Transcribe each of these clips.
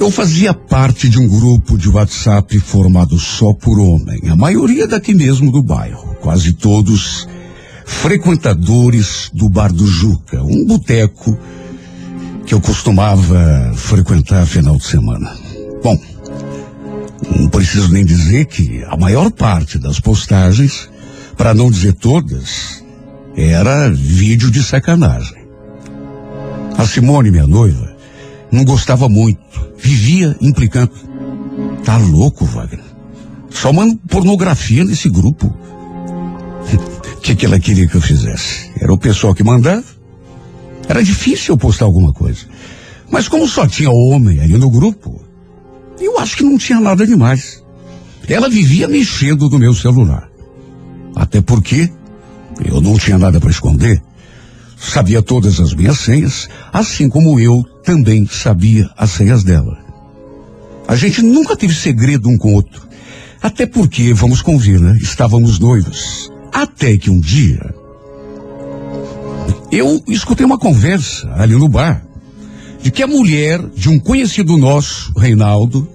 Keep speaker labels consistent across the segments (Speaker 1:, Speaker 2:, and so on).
Speaker 1: Eu fazia parte de um grupo de WhatsApp formado só por homem, a maioria daqui mesmo do bairro, quase todos frequentadores do Bar do Juca, um boteco que eu costumava frequentar final de semana. Bom, não preciso nem dizer que a maior parte das postagens, para não dizer todas, era vídeo de sacanagem. A Simone, minha noiva, não gostava muito, vivia implicando. Tá louco, Wagner? Só mando pornografia nesse grupo. O que, que ela queria que eu fizesse? Era o pessoal que mandava? Era difícil eu postar alguma coisa. Mas como só tinha homem ali no grupo, eu acho que não tinha nada demais. Ela vivia mexendo no meu celular. Até porque eu não tinha nada para esconder. Sabia todas as minhas senhas, assim como eu também sabia as senhas dela. A gente nunca teve segredo um com o outro. Até porque, vamos convir, né? Estávamos noivos. Até que um dia, eu escutei uma conversa ali no bar de que a mulher de um conhecido nosso, Reinaldo,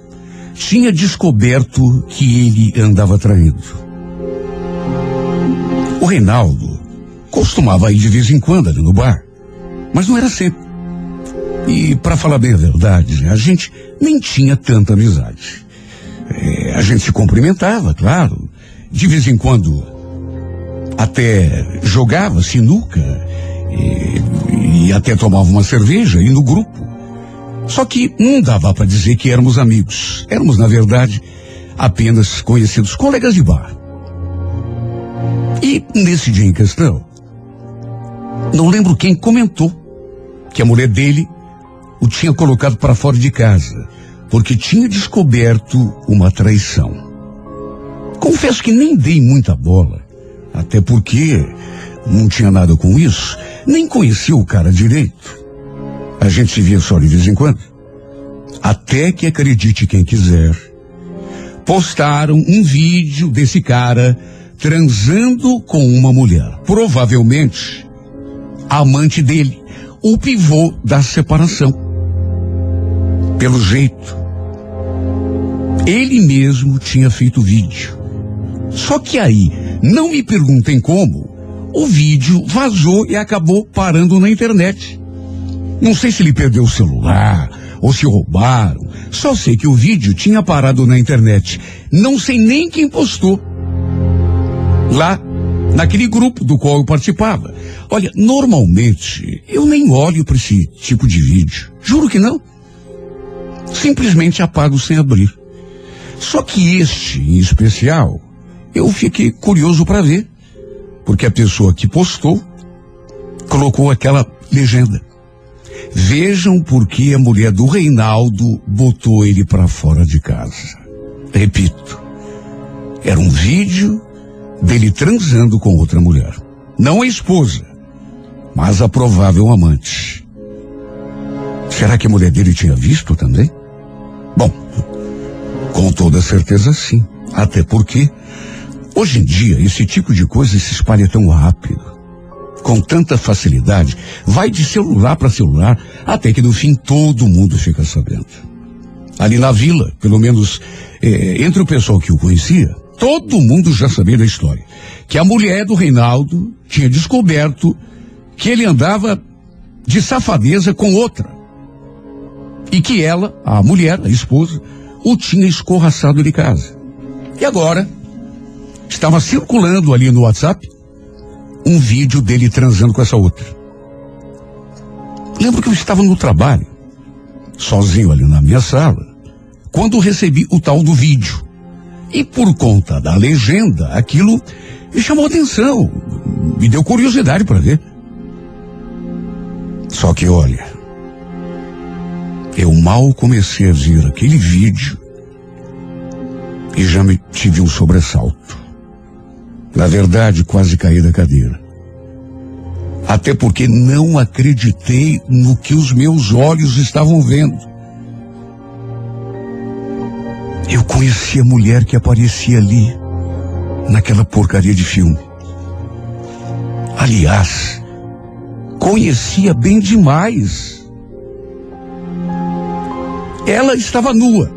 Speaker 1: tinha descoberto que ele andava traindo. O Reinaldo costumava ir de vez em quando ali no bar, mas não era sempre. E, para falar bem a verdade, a gente nem tinha tanta amizade. É, a gente se cumprimentava, claro. De vez em quando até jogava sinuca e, e até tomava uma cerveja e no grupo. Só que não dava para dizer que éramos amigos. Éramos, na verdade, apenas conhecidos colegas de bar. E nesse dia em questão, não lembro quem comentou que a mulher dele o tinha colocado para fora de casa, porque tinha descoberto uma traição. Confesso que nem dei muita bola, até porque não tinha nada com isso, nem conhecia o cara direito. A gente se via só de vez em quando. Até que acredite quem quiser. Postaram um vídeo desse cara transando com uma mulher. Provavelmente a amante dele, o pivô da separação. Pelo jeito, ele mesmo tinha feito vídeo. Só que aí, não me perguntem como, o vídeo vazou e acabou parando na internet. Não sei se ele perdeu o celular ou se roubaram. Só sei que o vídeo tinha parado na internet. Não sei nem quem postou. Lá, naquele grupo do qual eu participava. Olha, normalmente eu nem olho para esse tipo de vídeo. Juro que não. Simplesmente apago sem abrir. Só que este, em especial, eu fiquei curioso para ver. Porque a pessoa que postou colocou aquela legenda. Vejam por que a mulher do Reinaldo botou ele para fora de casa. Repito, era um vídeo dele transando com outra mulher. Não a esposa, mas a provável amante. Será que a mulher dele tinha visto também? Bom, com toda certeza sim. Até porque, hoje em dia, esse tipo de coisa se espalha tão rápido com tanta facilidade, vai de celular para celular, até que no fim todo mundo fica sabendo. Ali na vila, pelo menos eh, entre o pessoal que o conhecia, todo mundo já sabia da história. Que a mulher do Reinaldo tinha descoberto que ele andava de safadeza com outra. E que ela, a mulher, a esposa, o tinha escorraçado de casa. E agora, estava circulando ali no WhatsApp um vídeo dele transando com essa outra. Lembro que eu estava no trabalho, sozinho ali na minha sala, quando recebi o tal do vídeo. E por conta da legenda, aquilo me chamou atenção, me deu curiosidade para ver. Só que olha, eu mal comecei a ver aquele vídeo e já me tive um sobressalto. Na verdade, quase caí da cadeira. Até porque não acreditei no que os meus olhos estavam vendo. Eu conheci a mulher que aparecia ali, naquela porcaria de filme. Aliás, conhecia bem demais. Ela estava nua,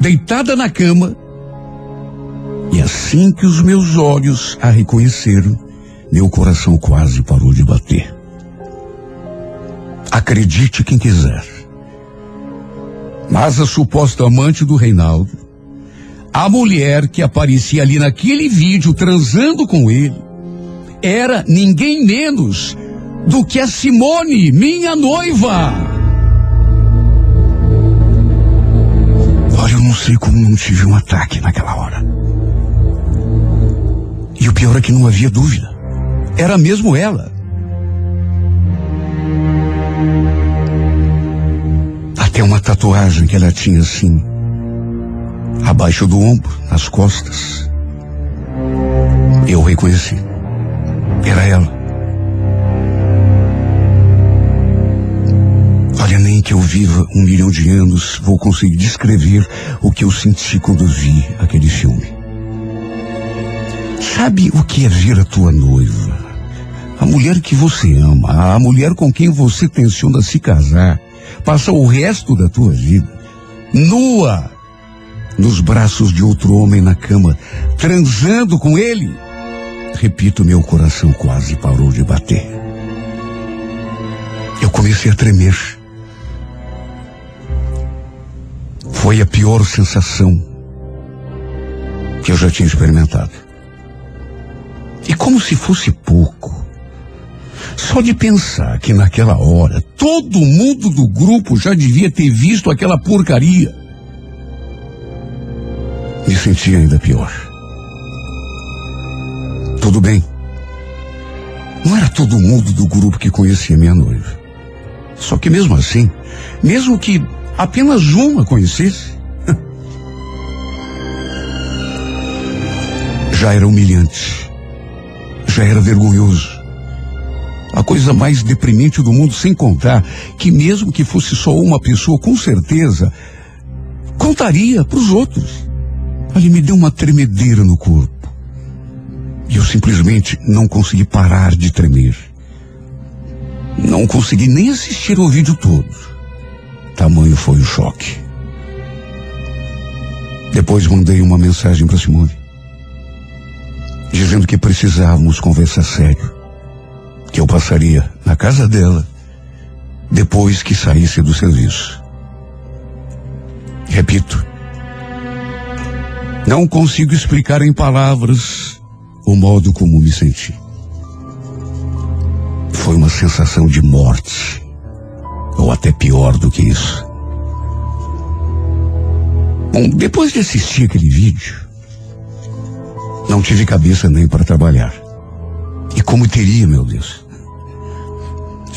Speaker 1: deitada na cama, e assim que os meus olhos a reconheceram, meu coração quase parou de bater. Acredite quem quiser. Mas a suposta amante do Reinaldo, a mulher que aparecia ali naquele vídeo transando com ele, era ninguém menos do que a Simone, minha noiva. Olha, eu não sei como não tive um ataque naquela hora. E o pior é que não havia dúvida. Era mesmo ela. Até uma tatuagem que ela tinha assim, abaixo do ombro, nas costas. Eu reconheci. Era ela. Olha, nem que eu viva um milhão de anos vou conseguir descrever o que eu senti quando vi aquele filme. Sabe o que é ver a tua noiva? A mulher que você ama, a mulher com quem você tenciona se casar, passa o resto da tua vida nua, nos braços de outro homem na cama, transando com ele. Repito, meu coração quase parou de bater. Eu comecei a tremer. Foi a pior sensação que eu já tinha experimentado. E como se fosse pouco, só de pensar que naquela hora todo mundo do grupo já devia ter visto aquela porcaria, me senti ainda pior. Tudo bem. Não era todo mundo do grupo que conhecia minha noiva. Só que mesmo assim, mesmo que apenas uma conhecesse, já era humilhante, já era vergonhoso. A coisa mais deprimente do mundo, sem contar que mesmo que fosse só uma pessoa, com certeza, contaria para os outros. Ali me deu uma tremedeira no corpo. E eu simplesmente não consegui parar de tremer. Não consegui nem assistir ao vídeo todo. Tamanho foi o choque. Depois mandei uma mensagem para Simone, dizendo que precisávamos conversar sério, que eu passaria na casa dela depois que saísse do serviço. Repito, não consigo explicar em palavras o modo como me senti. Foi uma sensação de morte, ou até pior do que isso. Bom, depois de assistir aquele vídeo, não tive cabeça nem para trabalhar. E como teria, meu Deus?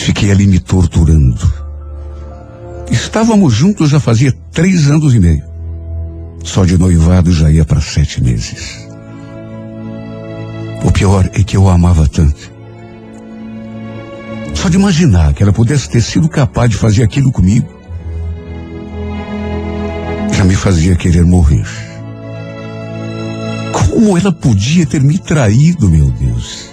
Speaker 1: Fiquei ali me torturando. Estávamos juntos já fazia três anos e meio. Só de noivado já ia para sete meses. O pior é que eu a amava tanto. Só de imaginar que ela pudesse ter sido capaz de fazer aquilo comigo, já me fazia querer morrer. Como ela podia ter me traído, meu Deus?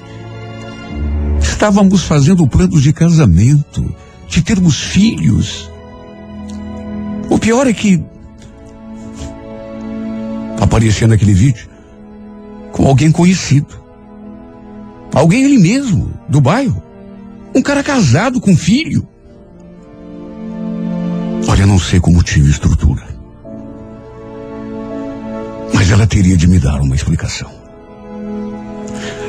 Speaker 1: Estávamos fazendo planos de casamento, de termos filhos. O pior é que aparecia naquele vídeo com alguém conhecido. Alguém ele mesmo, do bairro. Um cara casado com filho. Olha, não sei como tive estrutura. Mas ela teria de me dar uma explicação.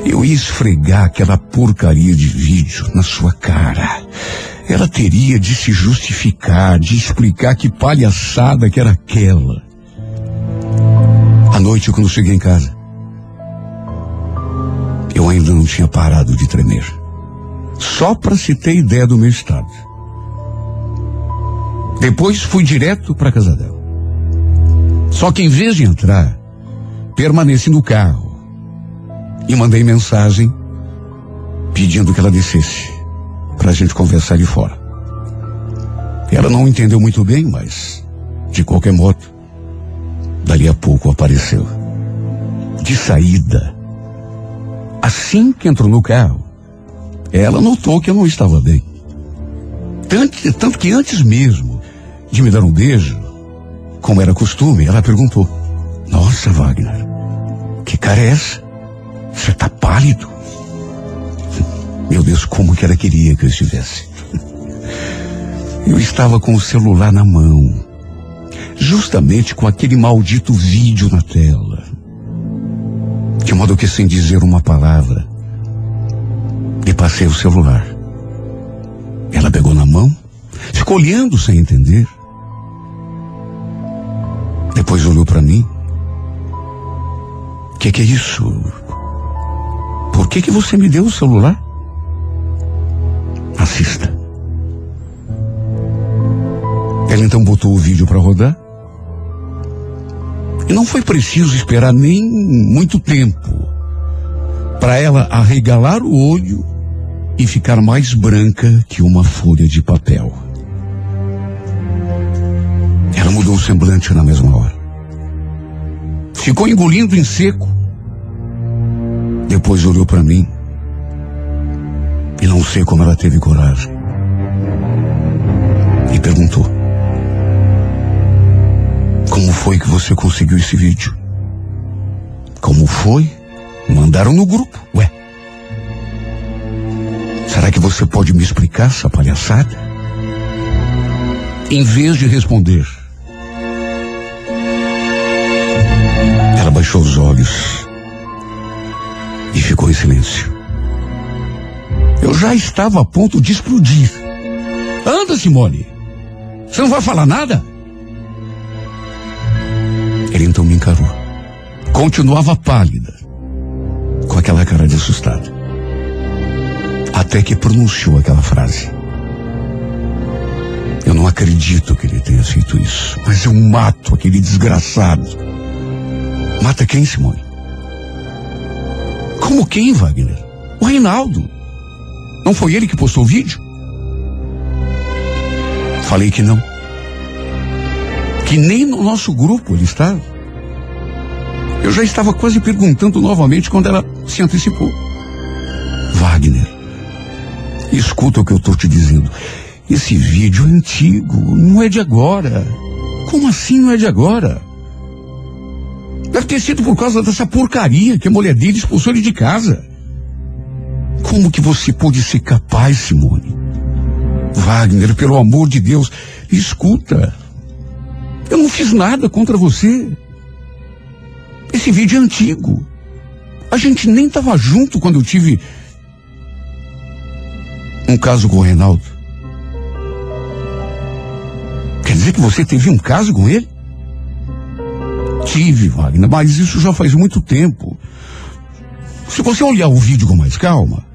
Speaker 1: Eu ia esfregar aquela porcaria de vídeo na sua cara. Ela teria de se justificar, de explicar que palhaçada que era aquela. À noite, quando cheguei em casa, eu ainda não tinha parado de tremer. Só para se ter ideia do meu estado. Depois fui direto para casa dela. Só que em vez de entrar, permaneci no carro e mandei mensagem pedindo que ela descesse para a gente conversar de fora. Ela não entendeu muito bem, mas de qualquer modo, dali a pouco apareceu. De saída, Assim que entrou no carro, ela notou que eu não estava bem. Tanto, tanto que antes mesmo de me dar um beijo, como era costume, ela perguntou: Nossa, Wagner, que cara é essa? Você tá pálido? Meu Deus, como que ela queria que eu estivesse? Eu estava com o celular na mão, justamente com aquele maldito vídeo na tela. De modo que, sem dizer uma palavra, lhe passei o celular. Ela pegou na mão, ficou olhando sem entender. Depois olhou para mim. O que, que é isso? Por que, que você me deu o celular? Assista. Ela então botou o vídeo para rodar. E não foi preciso esperar nem muito tempo para ela arregalar o olho e ficar mais branca que uma folha de papel. Ela mudou o semblante na mesma hora. Ficou engolindo em seco. Depois olhou para mim. E não sei como ela teve coragem. E perguntou: Como foi que você conseguiu esse vídeo? Como foi? Mandaram no grupo. Ué. Será que você pode me explicar essa palhaçada? Em vez de responder, ela baixou os olhos ficou em silêncio. Eu já estava a ponto de explodir. Anda, Simone. Você não vai falar nada? Ele então me encarou. Continuava pálida, com aquela cara de assustada. Até que pronunciou aquela frase. Eu não acredito que ele tenha feito isso, mas eu mato aquele desgraçado. Mata quem, Simone? Como quem, Wagner? O Reinaldo. Não foi ele que postou o vídeo? Falei que não. Que nem no nosso grupo ele estava. Eu já estava quase perguntando novamente quando ela se antecipou. Wagner, escuta o que eu estou te dizendo. Esse vídeo é antigo, não é de agora. Como assim não é de agora? Deve ter sido por causa dessa porcaria que a mulher dele expulsou ele de casa. Como que você pôde ser capaz, Simone? Wagner, pelo amor de Deus, escuta. Eu não fiz nada contra você. Esse vídeo é antigo. A gente nem estava junto quando eu tive um caso com o Reinaldo. Quer dizer que você teve um caso com ele? Tive, Wagner, mas isso já faz muito tempo. Se você olhar o vídeo com mais calma,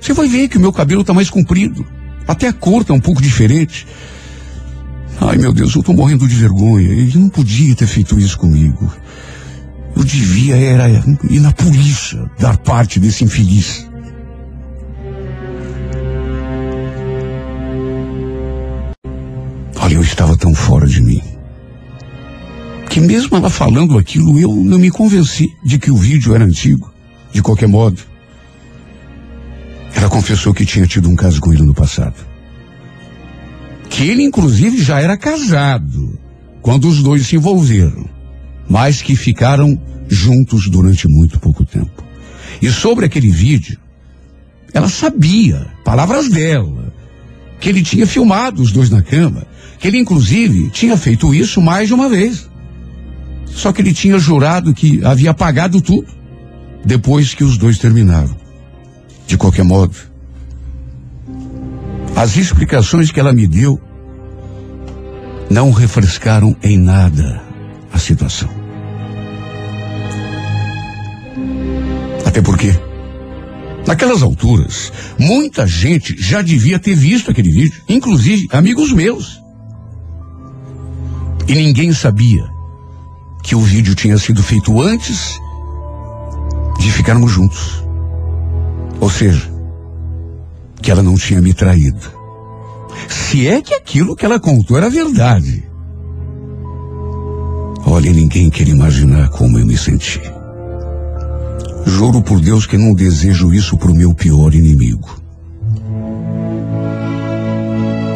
Speaker 1: você vai ver que o meu cabelo está mais comprido. Até a cor está um pouco diferente. Ai, meu Deus, eu estou morrendo de vergonha. Ele não podia ter feito isso comigo. Eu devia era ir na polícia dar parte desse infeliz. Olha, eu estava tão fora de mim. Que mesmo ela falando aquilo, eu não me convenci de que o vídeo era antigo. De qualquer modo, ela confessou que tinha tido um caso com ele no passado. Que ele, inclusive, já era casado quando os dois se envolveram, mas que ficaram juntos durante muito pouco tempo. E sobre aquele vídeo, ela sabia, palavras dela, que ele tinha filmado os dois na cama, que ele, inclusive, tinha feito isso mais de uma vez. Só que ele tinha jurado que havia apagado tudo depois que os dois terminaram. De qualquer modo, as explicações que ela me deu não refrescaram em nada a situação. Até porque, naquelas alturas, muita gente já devia ter visto aquele vídeo, inclusive amigos meus. E ninguém sabia que o vídeo tinha sido feito antes de ficarmos juntos. Ou seja, que ela não tinha me traído. Se é que aquilo que ela contou era verdade. Olha, ninguém quer imaginar como eu me senti. Juro por Deus que não desejo isso para o meu pior inimigo.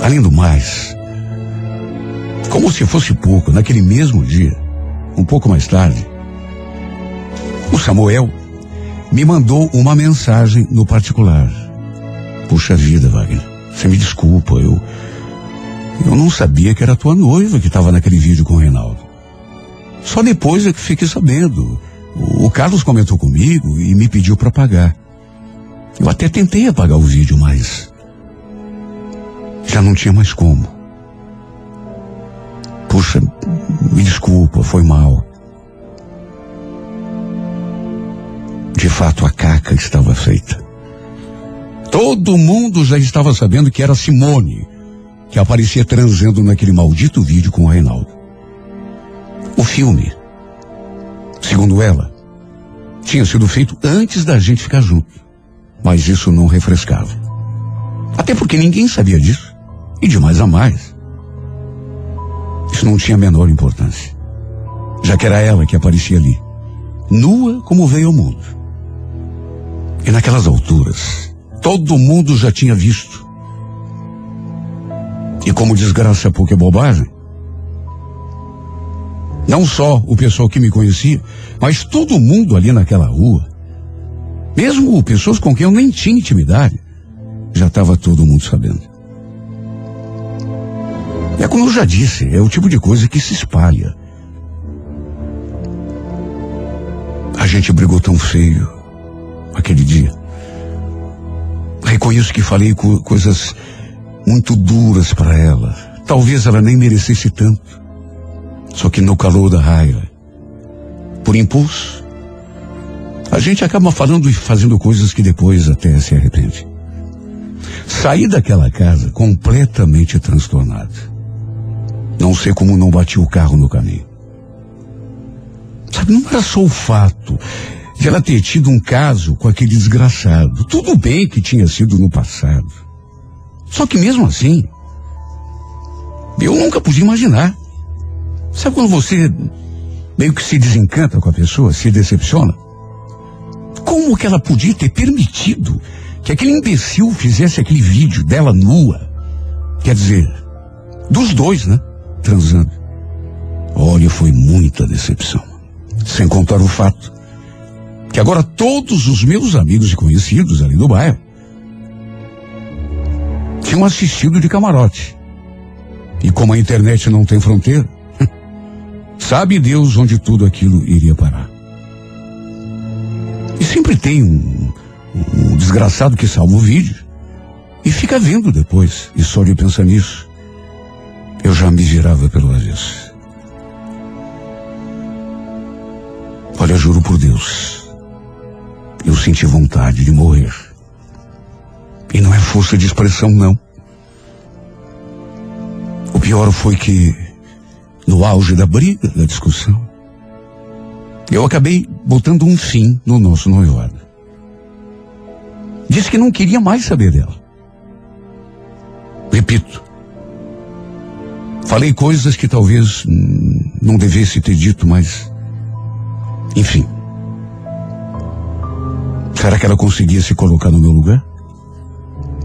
Speaker 1: Além do mais, como se fosse pouco, naquele mesmo dia, um pouco mais tarde, o Samuel me mandou uma mensagem no particular. Puxa vida, Wagner, você me desculpa, eu. Eu não sabia que era tua noiva que estava naquele vídeo com o Reinaldo. Só depois é que fiquei sabendo. O, Carlos comentou comigo e me pediu para pagar. Eu até tentei apagar o vídeo, mas. Já não tinha mais como. Puxa, me desculpa, foi mal. De fato, a caca estava feita. Todo mundo já estava sabendo que era Simone que aparecia transando naquele maldito vídeo com o Reinaldo. O filme, segundo ela, tinha sido feito antes da gente ficar junto. Mas isso não refrescava. Até porque ninguém sabia disso. E de mais a mais. Isso não tinha a menor importância. Já que era ela que aparecia ali. Nua como veio ao mundo. E naquelas alturas, todo mundo já tinha visto. E como desgraça pouca é bobagem, não só o pessoal que me conhecia, mas todo mundo ali naquela rua, mesmo pessoas com quem eu nem tinha intimidade, já estava todo mundo sabendo. É como eu já disse, é o tipo de coisa que se espalha. A gente brigou tão feio aquele dia. Reconheço que falei co coisas muito duras para ela. Talvez ela nem merecesse tanto. Só que no calor da raiva, por impulso, a gente acaba falando e fazendo coisas que depois até se arrepende. Saí daquela casa completamente transtornado. Não sei como não bati o carro no caminho. Sabe, não era só o fato de ela ter tido um caso com aquele desgraçado. Tudo bem que tinha sido no passado. Só que mesmo assim, eu nunca podia imaginar. Sabe quando você meio que se desencanta com a pessoa, se decepciona? Como que ela podia ter permitido que aquele imbecil fizesse aquele vídeo dela nua? Quer dizer, dos dois, né? Transando. Olha, foi muita decepção. Sem contar o fato que agora todos os meus amigos e conhecidos ali do bairro tinham assistido de camarote. E como a internet não tem fronteira, Sabe Deus onde tudo aquilo iria parar. E sempre tem um, um desgraçado que salva o vídeo e fica vendo depois. E só de pensar nisso, eu já me virava pelo avesso. Olha, juro por Deus, eu senti vontade de morrer. E não é força de expressão, não. O pior foi que no auge da briga, da discussão, eu acabei botando um fim no nosso noivado. Disse que não queria mais saber dela. Repito, falei coisas que talvez não devesse ter dito, mas. Enfim. Será que ela conseguia se colocar no meu lugar?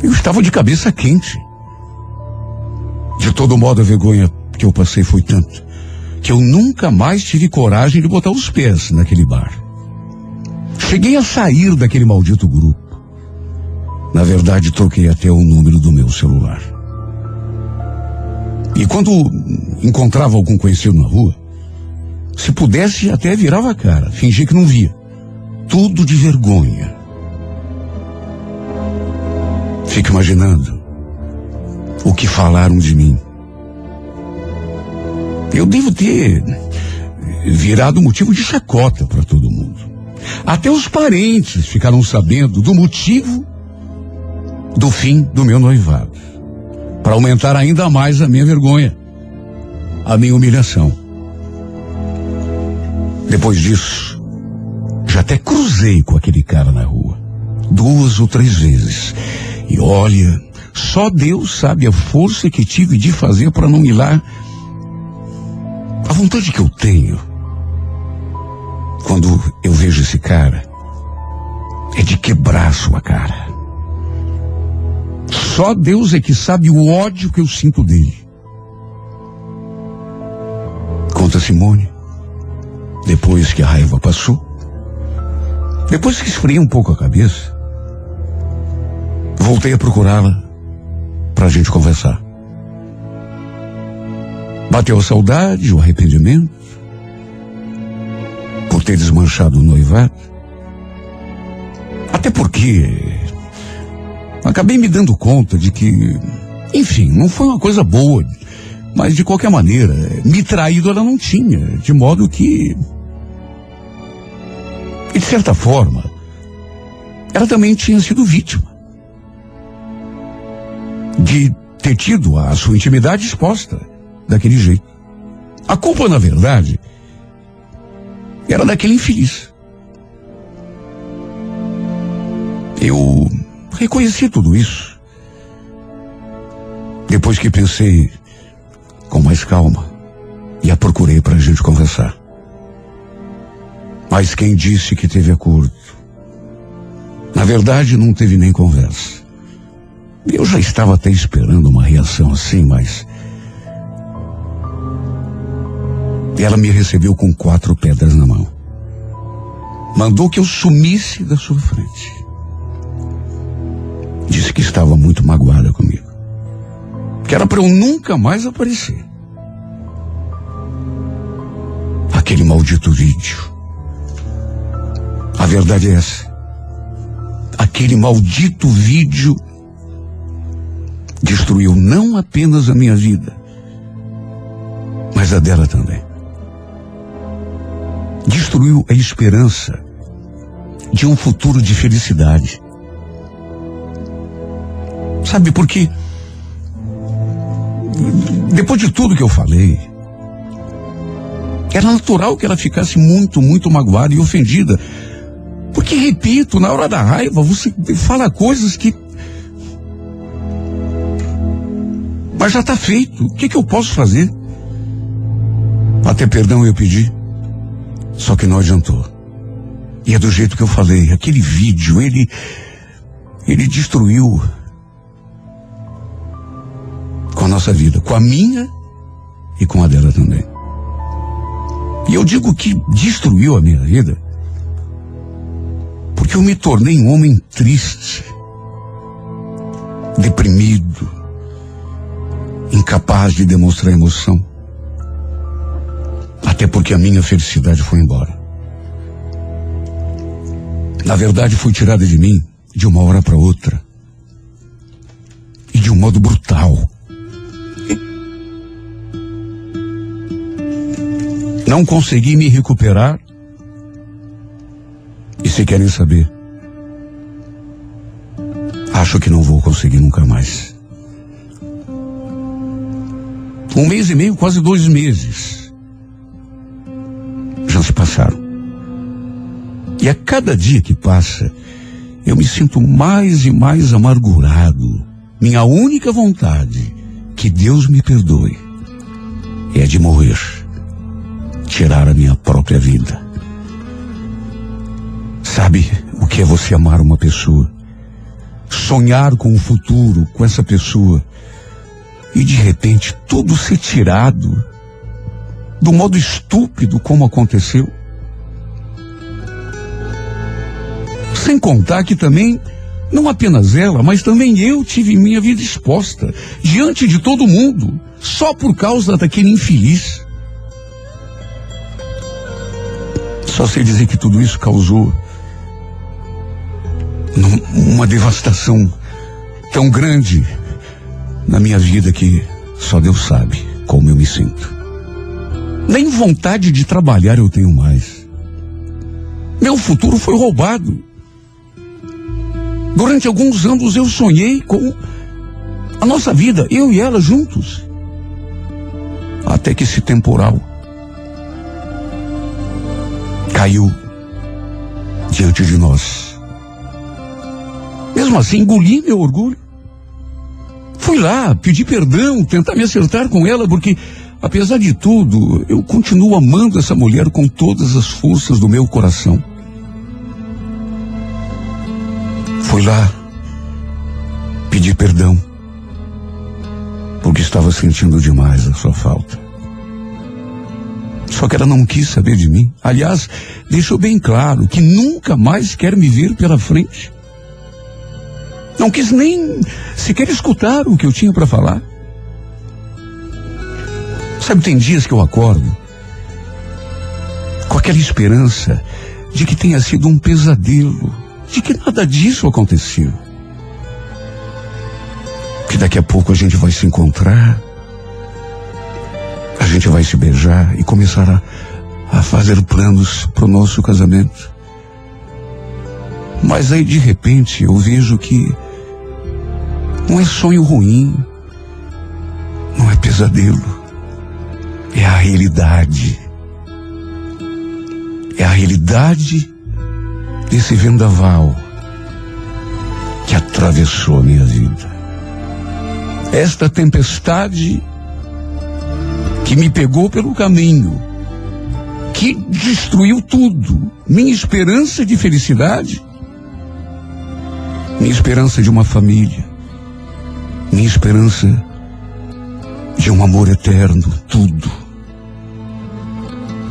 Speaker 1: Eu estava de cabeça quente. De todo modo, a vergonha que eu passei foi tanto que eu nunca mais tive coragem de botar os pés naquele bar. Cheguei a sair daquele maldito grupo. Na verdade, troquei até o número do meu celular. E quando encontrava algum conhecido na rua, se pudesse, até virava a cara, fingia que não via. Tudo de vergonha. Fico imaginando o que falaram de mim. Eu devo ter virado motivo de chacota para todo mundo. Até os parentes ficaram sabendo do motivo do fim do meu noivado. Para aumentar ainda mais a minha vergonha, a minha humilhação. Depois disso, já até cruzei com aquele cara na rua. Duas ou três vezes. E olha, só Deus sabe a força que tive de fazer para não ir lá a vontade que eu tenho quando eu vejo esse cara é de quebrar sua cara. Só Deus é que sabe o ódio que eu sinto dele. Conta Simone. Depois que a raiva passou, depois que esfriei um pouco a cabeça, voltei a procurá-la para a gente conversar. Bateu a saudade, o arrependimento, por ter desmanchado o noivado. Até porque acabei me dando conta de que, enfim, não foi uma coisa boa, mas de qualquer maneira, me traído ela não tinha, de modo que, e de certa forma, ela também tinha sido vítima de ter tido a sua intimidade exposta daquele jeito. A culpa, na verdade, era daquele infeliz. Eu reconheci tudo isso. Depois que pensei com mais calma e a procurei para a gente conversar. Mas quem disse que teve acordo? Na verdade, não teve nem conversa. Eu já estava até esperando uma reação assim, mas. Ela me recebeu com quatro pedras na mão. Mandou que eu sumisse da sua frente. Disse que estava muito magoada comigo. Que era para eu nunca mais aparecer. Aquele maldito vídeo. A verdade é essa. Aquele maldito vídeo destruiu não apenas a minha vida, mas a dela também. Destruiu a esperança de um futuro de felicidade. Sabe por quê? Depois de tudo que eu falei, era natural que ela ficasse muito, muito magoada e ofendida. Porque, repito, na hora da raiva, você fala coisas que Mas já está feito. O que, que eu posso fazer? Até perdão eu pedi. Só que não adiantou. E é do jeito que eu falei. Aquele vídeo, ele. Ele destruiu. Nossa vida. Com a minha e com a dela também. E eu digo que destruiu a minha vida. Porque eu me tornei um homem triste. Deprimido incapaz de demonstrar emoção. Até porque a minha felicidade foi embora. Na verdade, foi tirada de mim de uma hora para outra. E de um modo brutal. Não consegui me recuperar. E se querem saber, acho que não vou conseguir nunca mais. Um mês e meio, quase dois meses. Já se passaram. E a cada dia que passa, eu me sinto mais e mais amargurado. Minha única vontade, que Deus me perdoe, é de morrer, tirar a minha própria vida. Sabe o que é você amar uma pessoa? Sonhar com o futuro com essa pessoa e de repente tudo ser tirado do modo estúpido como aconteceu. Sem contar que também, não apenas ela, mas também eu tive minha vida exposta diante de todo mundo, só por causa daquele infeliz. Só sei dizer que tudo isso causou uma devastação tão grande na minha vida que só Deus sabe como eu me sinto. Nem vontade de trabalhar eu tenho mais. Meu futuro foi roubado. Durante alguns anos eu sonhei com a nossa vida, eu e ela juntos. Até que esse temporal caiu diante de nós. Mesmo assim, engoli meu orgulho. Fui lá, pedi perdão, tentar me acertar com ela, porque, apesar de tudo, eu continuo amando essa mulher com todas as forças do meu coração. Fui lá, Pedi perdão, porque estava sentindo demais a sua falta. Só que ela não quis saber de mim. Aliás, deixou bem claro que nunca mais quer me ver pela frente. Não quis nem sequer escutar o que eu tinha para falar. Sabe, tem dias que eu acordo com aquela esperança de que tenha sido um pesadelo, de que nada disso aconteceu. Que daqui a pouco a gente vai se encontrar, a gente vai se beijar e começar a, a fazer planos para o nosso casamento. Mas aí de repente eu vejo que não é sonho ruim, não é pesadelo é a realidade. É a realidade desse vendaval que atravessou a minha vida. Esta tempestade que me pegou pelo caminho, que destruiu tudo, minha esperança de felicidade, minha esperança de uma família, minha esperança de um amor eterno, tudo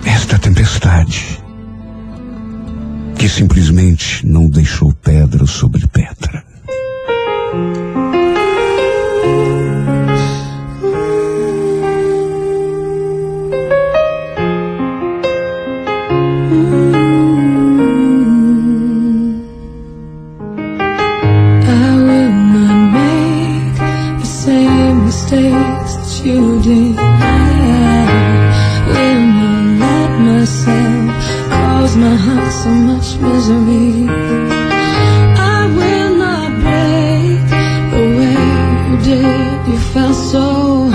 Speaker 1: esta tempestade que simplesmente não deixou pedra sobre pedra.
Speaker 2: so much misery. I will not break the way you did. You felt so.